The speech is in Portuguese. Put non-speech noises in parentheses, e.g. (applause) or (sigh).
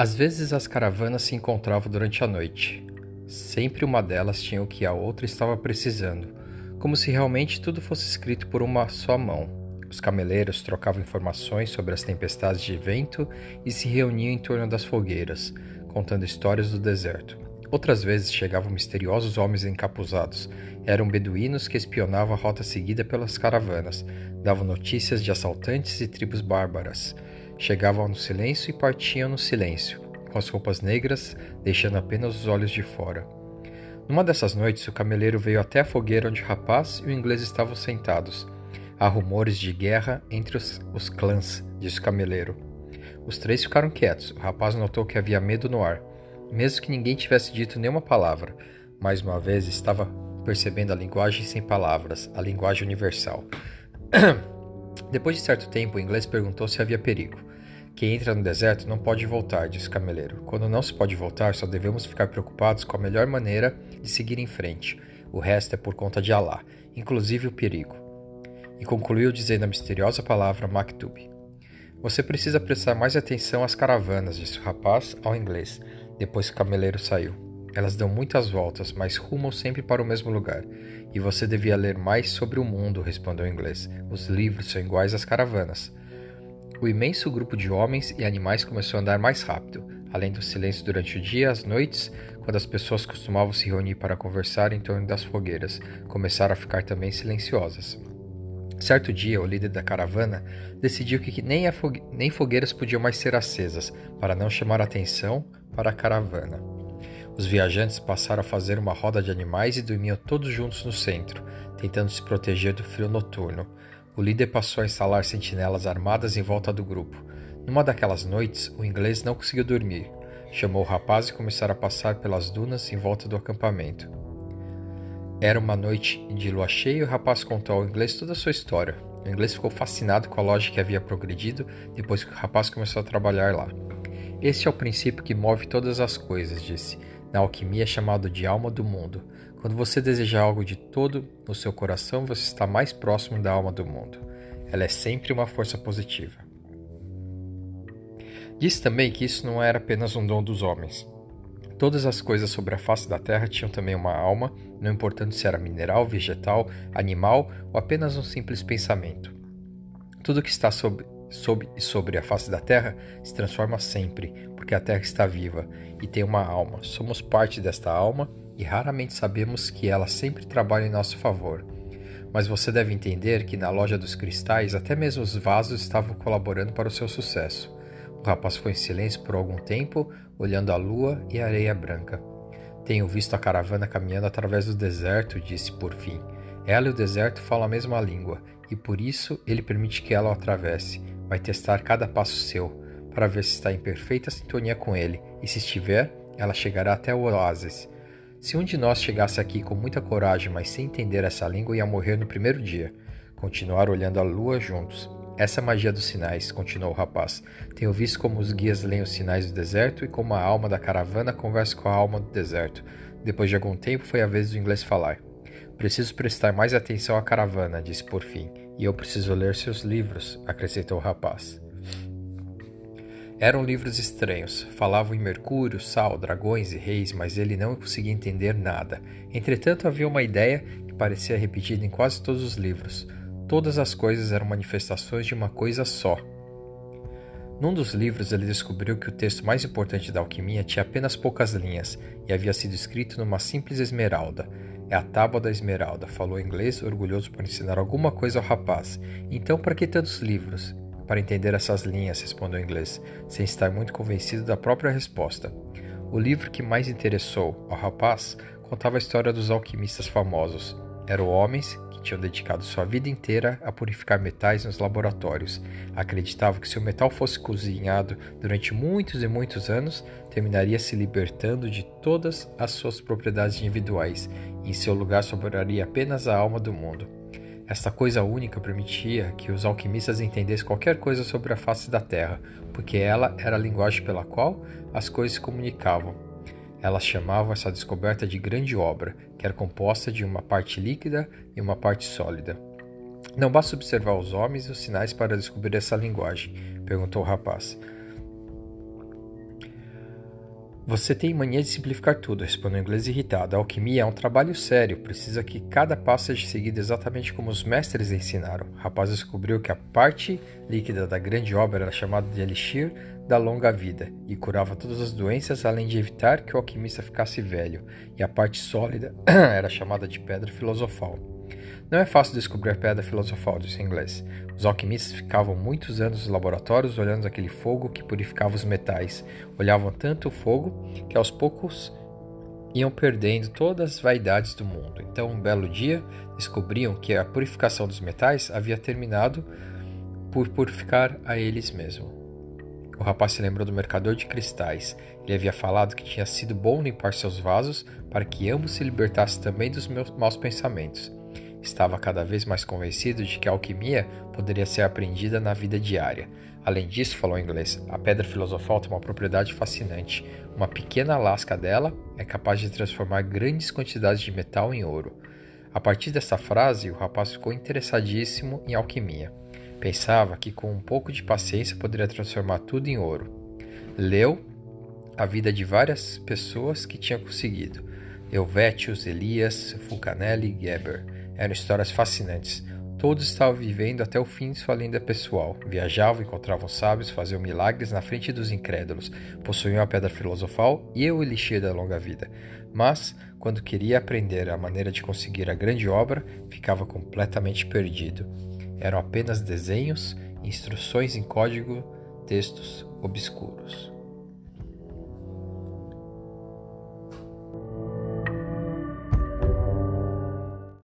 Às vezes as caravanas se encontravam durante a noite. Sempre uma delas tinha o que a outra estava precisando, como se realmente tudo fosse escrito por uma só mão. Os cameleiros trocavam informações sobre as tempestades de vento e se reuniam em torno das fogueiras, contando histórias do deserto. Outras vezes chegavam misteriosos homens encapuzados. Eram beduínos que espionavam a rota seguida pelas caravanas, davam notícias de assaltantes e tribos bárbaras Chegavam no silêncio e partiam no silêncio, com as roupas negras, deixando apenas os olhos de fora. Numa dessas noites, o cameleiro veio até a fogueira onde o rapaz e o inglês estavam sentados. Há rumores de guerra entre os, os clãs, disse o cameleiro. Os três ficaram quietos. O rapaz notou que havia medo no ar, mesmo que ninguém tivesse dito nenhuma palavra. Mais uma vez estava percebendo a linguagem sem palavras, a linguagem universal. (clears throat) Depois de certo tempo, o inglês perguntou se havia perigo. Quem entra no deserto não pode voltar, disse o cameleiro. Quando não se pode voltar, só devemos ficar preocupados com a melhor maneira de seguir em frente. O resto é por conta de Alá, inclusive o perigo. E concluiu dizendo a misteriosa palavra Maktub. Você precisa prestar mais atenção às caravanas, disse o rapaz ao inglês, depois que o cameleiro saiu. Elas dão muitas voltas, mas rumam sempre para o mesmo lugar. E você devia ler mais sobre o mundo, respondeu o inglês. Os livros são iguais às caravanas. O imenso grupo de homens e animais começou a andar mais rápido, além do silêncio durante o dia, as noites, quando as pessoas costumavam se reunir para conversar em torno das fogueiras, começaram a ficar também silenciosas. Certo dia, o líder da caravana decidiu que nem, fogue nem fogueiras podiam mais ser acesas, para não chamar atenção para a caravana. Os viajantes passaram a fazer uma roda de animais e dormiam todos juntos no centro, tentando se proteger do frio noturno, o líder passou a instalar sentinelas armadas em volta do grupo. Numa daquelas noites, o inglês não conseguiu dormir. Chamou o rapaz e começaram a passar pelas dunas em volta do acampamento. Era uma noite de lua cheia e o rapaz contou ao inglês toda a sua história. O inglês ficou fascinado com a loja que havia progredido depois que o rapaz começou a trabalhar lá. Este é o princípio que move todas as coisas, disse. Na alquimia é chamado de alma do mundo. Quando você deseja algo de todo o seu coração, você está mais próximo da alma do mundo. Ela é sempre uma força positiva. Disse também que isso não era apenas um dom dos homens. Todas as coisas sobre a face da terra tinham também uma alma, não importando se era mineral, vegetal, animal ou apenas um simples pensamento. Tudo que está sob, sob e sobre a face da terra se transforma sempre, porque a terra está viva e tem uma alma. Somos parte desta alma e raramente sabemos que ela sempre trabalha em nosso favor. Mas você deve entender que na loja dos cristais até mesmo os vasos estavam colaborando para o seu sucesso. O rapaz foi em silêncio por algum tempo, olhando a lua e a areia branca. Tenho visto a caravana caminhando através do deserto, disse por fim. Ela e o deserto falam a mesma língua, e por isso ele permite que ela o atravesse. Vai testar cada passo seu, para ver se está em perfeita sintonia com ele, e se estiver, ela chegará até o oásis. Se um de nós chegasse aqui com muita coragem, mas sem entender essa língua, ia morrer no primeiro dia. Continuar olhando a lua juntos. Essa magia dos sinais, continuou o rapaz. Tenho visto como os guias leem os sinais do deserto e como a alma da caravana conversa com a alma do deserto. Depois de algum tempo, foi a vez do inglês falar. Preciso prestar mais atenção à caravana, disse por fim, e eu preciso ler seus livros, acrescentou o rapaz. Eram livros estranhos, falavam em Mercúrio, Sal, dragões e reis, mas ele não conseguia entender nada. Entretanto, havia uma ideia que parecia repetida em quase todos os livros. Todas as coisas eram manifestações de uma coisa só. Num dos livros, ele descobriu que o texto mais importante da alquimia tinha apenas poucas linhas e havia sido escrito numa simples esmeralda. É a tábua da esmeralda, falou em inglês, orgulhoso por ensinar alguma coisa ao rapaz. Então, para que tantos livros? Para entender essas linhas, respondeu o inglês, sem estar muito convencido da própria resposta. O livro que mais interessou ao rapaz contava a história dos alquimistas famosos. Eram homens que tinham dedicado sua vida inteira a purificar metais nos laboratórios. Acreditavam que se o metal fosse cozinhado durante muitos e muitos anos, terminaria se libertando de todas as suas propriedades individuais, e em seu lugar sobraria apenas a alma do mundo. Esta coisa única permitia que os alquimistas entendessem qualquer coisa sobre a face da Terra, porque ela era a linguagem pela qual as coisas se comunicavam. Elas chamavam essa descoberta de grande obra, que era composta de uma parte líquida e uma parte sólida. Não basta observar os homens e os sinais para descobrir essa linguagem? perguntou o rapaz. Você tem mania de simplificar tudo, respondeu o inglês irritado. A alquimia é um trabalho sério, precisa que cada passo seja seguido exatamente como os mestres ensinaram. O rapaz descobriu que a parte líquida da grande obra era chamada de elixir da longa vida e curava todas as doenças, além de evitar que o alquimista ficasse velho, e a parte sólida (clears throat) era chamada de pedra filosofal. Não é fácil descobrir a pedra filosofal, disse em inglês. Os alquimistas ficavam muitos anos nos laboratórios olhando aquele fogo que purificava os metais. Olhavam tanto o fogo que aos poucos iam perdendo todas as vaidades do mundo. Então, um belo dia, descobriam que a purificação dos metais havia terminado por purificar a eles mesmos. O rapaz se lembrou do mercador de cristais. Ele havia falado que tinha sido bom limpar seus vasos para que ambos se libertassem também dos meus maus pensamentos. Estava cada vez mais convencido de que a alquimia poderia ser aprendida na vida diária. Além disso, falou em inglês, a pedra filosofal tem uma propriedade fascinante. Uma pequena lasca dela é capaz de transformar grandes quantidades de metal em ouro. A partir dessa frase, o rapaz ficou interessadíssimo em alquimia. Pensava que com um pouco de paciência poderia transformar tudo em ouro. Leu a vida de várias pessoas que tinham conseguido. Helvétius, Elias, Fulcanelli Geber eram histórias fascinantes. Todos estavam vivendo até o fim de sua lenda pessoal. Viajavam, encontravam sábios, faziam milagres na frente dos incrédulos, possuíam a pedra filosofal e o elixir da longa vida. Mas, quando queria aprender a maneira de conseguir a grande obra, ficava completamente perdido. Eram apenas desenhos, instruções em código, textos obscuros.